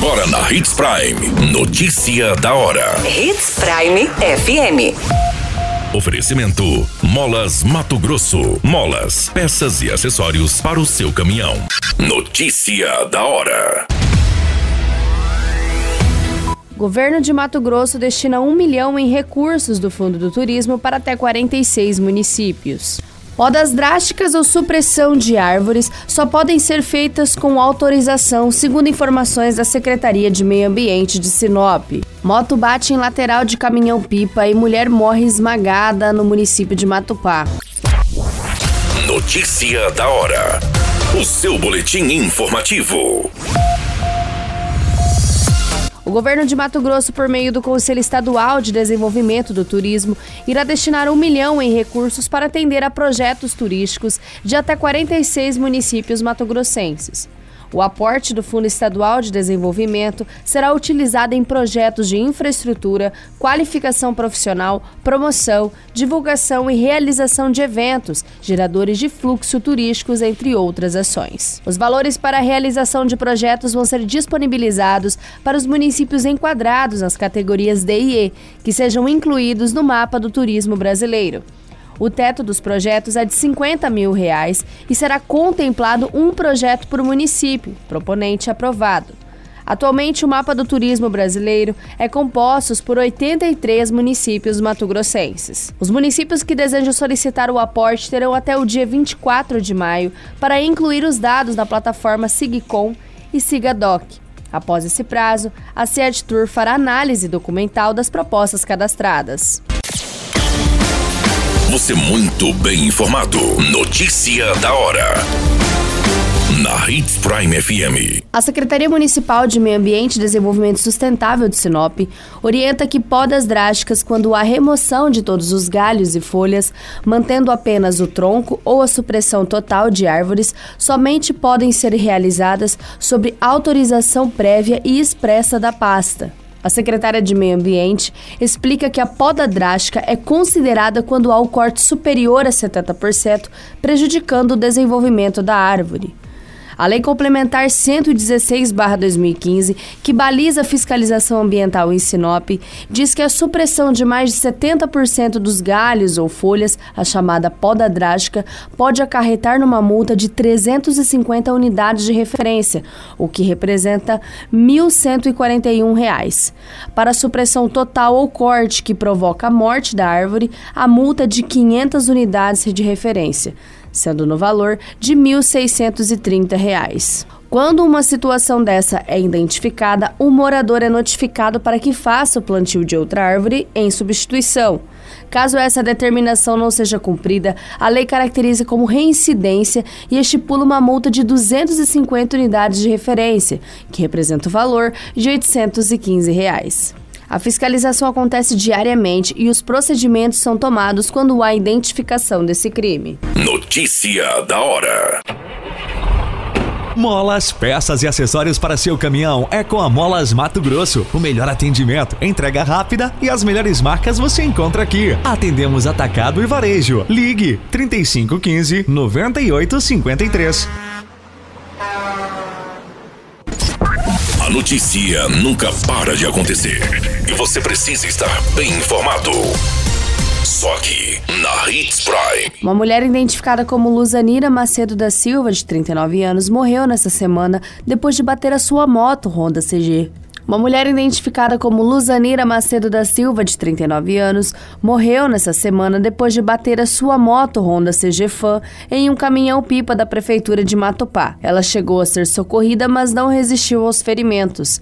Agora na Hits Prime. Notícia da hora. Hits Prime FM. Oferecimento: Molas Mato Grosso. Molas, peças e acessórios para o seu caminhão. Notícia da hora. Governo de Mato Grosso destina um milhão em recursos do Fundo do Turismo para até 46 municípios. Podas drásticas ou supressão de árvores só podem ser feitas com autorização, segundo informações da Secretaria de Meio Ambiente de Sinop. Moto bate em lateral de caminhão-pipa e mulher morre esmagada no município de Matupá. Notícia da hora. O seu boletim informativo. O governo de Mato Grosso, por meio do Conselho Estadual de Desenvolvimento do Turismo, irá destinar um milhão em recursos para atender a projetos turísticos de até 46 municípios matogrossenses. O aporte do Fundo Estadual de Desenvolvimento será utilizado em projetos de infraestrutura, qualificação profissional, promoção, divulgação e realização de eventos, geradores de fluxo turísticos, entre outras ações. Os valores para a realização de projetos vão ser disponibilizados para os municípios enquadrados nas categorias D e E, que sejam incluídos no mapa do turismo brasileiro. O teto dos projetos é de 50 mil reais e será contemplado um projeto por município, proponente aprovado. Atualmente, o mapa do turismo brasileiro é composto por 83 municípios matogrossenses. Os municípios que desejam solicitar o aporte terão até o dia 24 de maio para incluir os dados na plataforma Sigcom e Sigadoc. Após esse prazo, a CED Tour fará análise documental das propostas cadastradas. Você muito bem informado. Notícia da hora. Na Hits Prime FM. A Secretaria Municipal de Meio Ambiente e Desenvolvimento Sustentável de Sinop orienta que podas drásticas quando há remoção de todos os galhos e folhas, mantendo apenas o tronco ou a supressão total de árvores, somente podem ser realizadas sob autorização prévia e expressa da pasta. A secretária de Meio Ambiente explica que a poda drástica é considerada quando há o corte superior a 70%, prejudicando o desenvolvimento da árvore. A Lei Complementar 116-2015, que baliza a fiscalização ambiental em Sinop, diz que a supressão de mais de 70% dos galhos ou folhas, a chamada poda drástica, pode acarretar numa multa de 350 unidades de referência, o que representa R$ 1.141. Para a supressão total ou corte que provoca a morte da árvore, a multa é de 500 unidades de referência sendo no valor de R$ 1.630. Quando uma situação dessa é identificada, o morador é notificado para que faça o plantio de outra árvore em substituição. Caso essa determinação não seja cumprida, a lei caracteriza como reincidência e estipula uma multa de 250 unidades de referência, que representa o valor de 815 reais. A fiscalização acontece diariamente e os procedimentos são tomados quando há identificação desse crime. Notícia da hora. Molas, peças e acessórios para seu caminhão é com a Molas Mato Grosso. O melhor atendimento, entrega rápida e as melhores marcas você encontra aqui. Atendemos atacado e varejo. Ligue 3515 9853. Notícia nunca para de acontecer e você precisa estar bem informado. Só aqui, na Hits Prime. Uma mulher identificada como Luzanira Macedo da Silva, de 39 anos, morreu nesta semana depois de bater a sua moto Honda CG. Uma mulher identificada como Luzanira Macedo da Silva, de 39 anos, morreu nessa semana depois de bater a sua moto Honda CG Fan em um caminhão-pipa da prefeitura de Matopá. Ela chegou a ser socorrida, mas não resistiu aos ferimentos.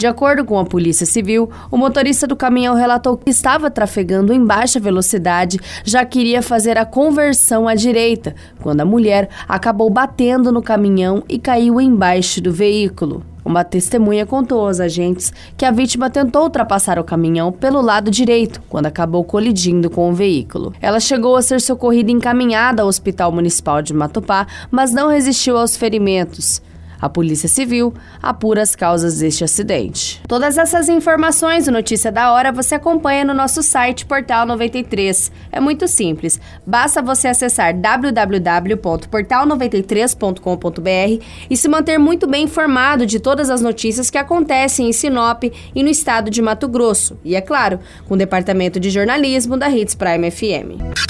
De acordo com a Polícia Civil, o motorista do caminhão relatou que estava trafegando em baixa velocidade, já queria fazer a conversão à direita, quando a mulher acabou batendo no caminhão e caiu embaixo do veículo. Uma testemunha contou aos agentes que a vítima tentou ultrapassar o caminhão pelo lado direito, quando acabou colidindo com o veículo. Ela chegou a ser socorrida e encaminhada ao Hospital Municipal de Matupá, mas não resistiu aos ferimentos. A Polícia Civil apura as causas deste acidente. Todas essas informações e Notícia da Hora você acompanha no nosso site Portal 93. É muito simples, basta você acessar www.portal93.com.br e se manter muito bem informado de todas as notícias que acontecem em Sinop e no estado de Mato Grosso. E é claro, com o departamento de jornalismo da Hits Prime FM.